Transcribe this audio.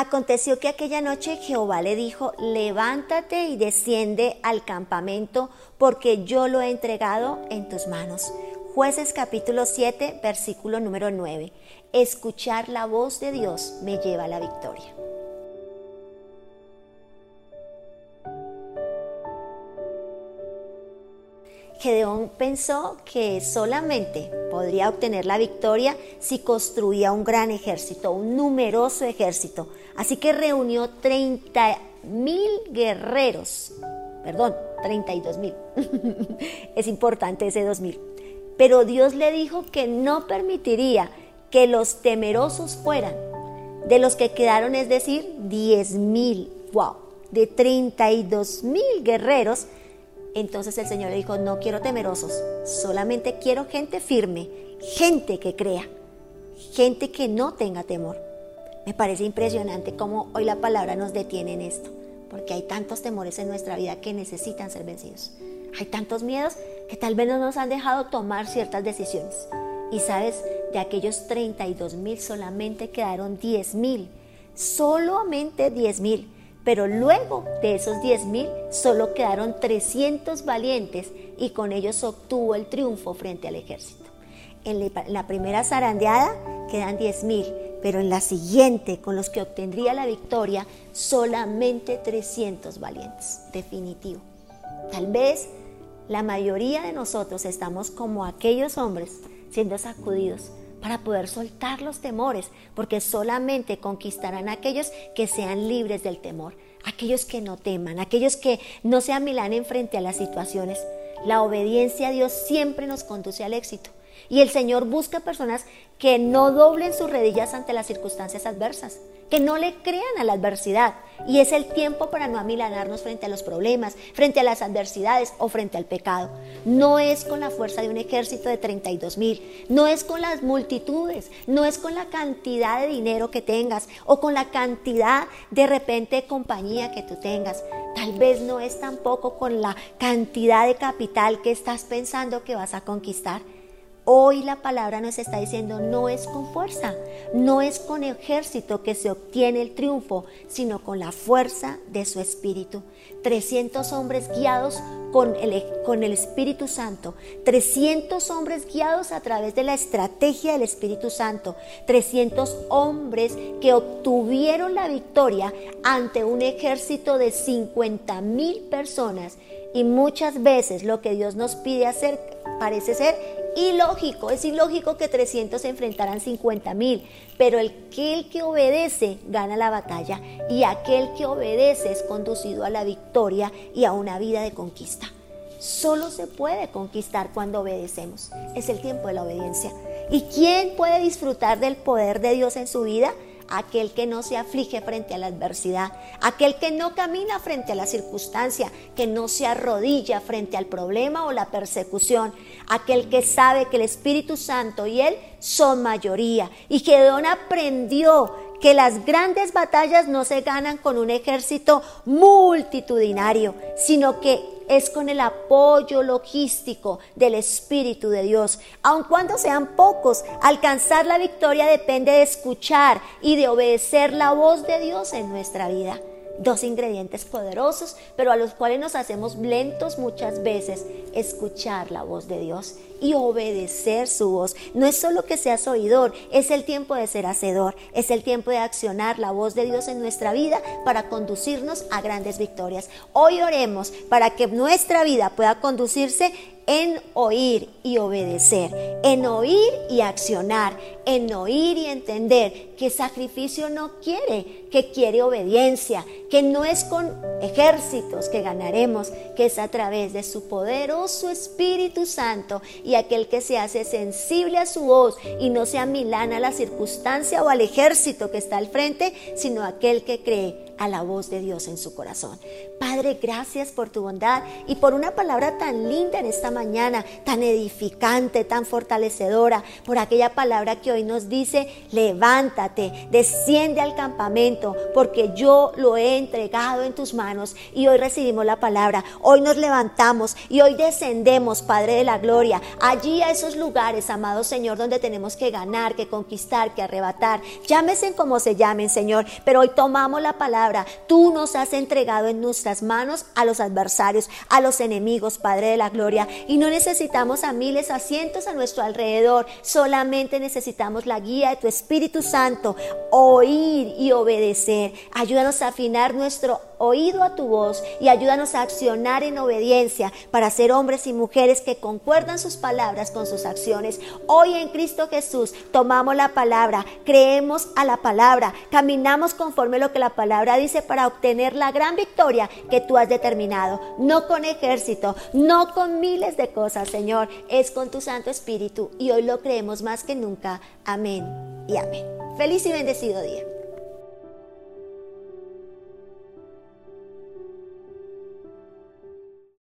Aconteció que aquella noche Jehová le dijo, levántate y desciende al campamento, porque yo lo he entregado en tus manos. Jueces capítulo 7, versículo número 9. Escuchar la voz de Dios me lleva a la victoria. Gedeón pensó que solamente podría obtener la victoria si construía un gran ejército, un numeroso ejército. Así que reunió 30 mil guerreros, perdón, 32 mil. es importante ese 2 mil. Pero Dios le dijo que no permitiría que los temerosos fueran. De los que quedaron, es decir, 10 mil. ¡Wow! De 32 mil guerreros entonces el Señor le dijo, no quiero temerosos, solamente quiero gente firme, gente que crea, gente que no tenga temor. Me parece impresionante cómo hoy la palabra nos detiene en esto, porque hay tantos temores en nuestra vida que necesitan ser vencidos. Hay tantos miedos que tal vez no nos han dejado tomar ciertas decisiones. Y sabes, de aquellos 32 mil solamente quedaron 10 mil, solamente 10 mil pero luego de esos 10.000 solo quedaron 300 valientes y con ellos obtuvo el triunfo frente al ejército. En la primera zarandeada quedan 10.000, pero en la siguiente, con los que obtendría la victoria, solamente 300 valientes. Definitivo. Tal vez la mayoría de nosotros estamos como aquellos hombres siendo sacudidos para poder soltar los temores, porque solamente conquistarán aquellos que sean libres del temor, aquellos que no teman, aquellos que no se amilanen frente a las situaciones. La obediencia a Dios siempre nos conduce al éxito. Y el Señor busca personas que no doblen sus rodillas ante las circunstancias adversas, que no le crean a la adversidad. Y es el tiempo para no amilanarnos frente a los problemas, frente a las adversidades o frente al pecado. No es con la fuerza de un ejército de 32 mil, no es con las multitudes, no es con la cantidad de dinero que tengas o con la cantidad de repente compañía que tú tengas. Tal vez no es tampoco con la cantidad de capital que estás pensando que vas a conquistar. Hoy la palabra nos está diciendo no es con fuerza, no es con ejército que se obtiene el triunfo, sino con la fuerza de su espíritu. 300 hombres guiados con el, con el Espíritu Santo, 300 hombres guiados a través de la estrategia del Espíritu Santo, 300 hombres que obtuvieron la victoria ante un ejército de 50 mil personas. Y muchas veces lo que Dios nos pide hacer parece ser ilógico, es ilógico que 300 se enfrentaran 50 mil, pero aquel que obedece gana la batalla y aquel que obedece es conducido a la victoria y a una vida de conquista. Solo se puede conquistar cuando obedecemos. Es el tiempo de la obediencia. ¿Y quién puede disfrutar del poder de Dios en su vida? Aquel que no se aflige frente a la adversidad, aquel que no camina frente a la circunstancia, que no se arrodilla frente al problema o la persecución, aquel que sabe que el Espíritu Santo y Él son mayoría. Y Gedeón aprendió que las grandes batallas no se ganan con un ejército multitudinario, sino que es con el apoyo logístico del Espíritu de Dios. Aun cuando sean pocos, alcanzar la victoria depende de escuchar y de obedecer la voz de Dios en nuestra vida dos ingredientes poderosos, pero a los cuales nos hacemos lentos muchas veces, escuchar la voz de Dios y obedecer su voz. No es solo que seas oidor, es el tiempo de ser hacedor, es el tiempo de accionar la voz de Dios en nuestra vida para conducirnos a grandes victorias. Hoy oremos para que nuestra vida pueda conducirse en oír y obedecer, en oír y accionar, en oír y entender que sacrificio no quiere, que quiere obediencia, que no es con ejércitos que ganaremos, que es a través de su poderoso Espíritu Santo y aquel que se hace sensible a su voz y no se amilana a la circunstancia o al ejército que está al frente, sino aquel que cree a la voz de Dios en su corazón. Padre, gracias por tu bondad y por una palabra tan linda en esta mañana, tan edificante, tan fortalecedora, por aquella palabra que hoy nos dice, levántate, desciende al campamento, porque yo lo he entregado en tus manos y hoy recibimos la palabra, hoy nos levantamos y hoy descendemos, Padre de la Gloria, allí a esos lugares, amado Señor, donde tenemos que ganar, que conquistar, que arrebatar, llámese como se llamen, Señor, pero hoy tomamos la tú nos has entregado en nuestras manos a los adversarios, a los enemigos, Padre de la Gloria, y no necesitamos a miles, a cientos a nuestro alrededor, solamente necesitamos la guía de tu Espíritu Santo, oír y obedecer. Ayúdanos a afinar nuestro oído a tu voz y ayúdanos a accionar en obediencia para ser hombres y mujeres que concuerdan sus palabras con sus acciones. Hoy en Cristo Jesús tomamos la palabra, creemos a la palabra, caminamos conforme a lo que la palabra dice para obtener la gran victoria que tú has determinado. No con ejército, no con miles de cosas, Señor, es con tu Santo Espíritu y hoy lo creemos más que nunca. Amén y amén. Feliz y bendecido día.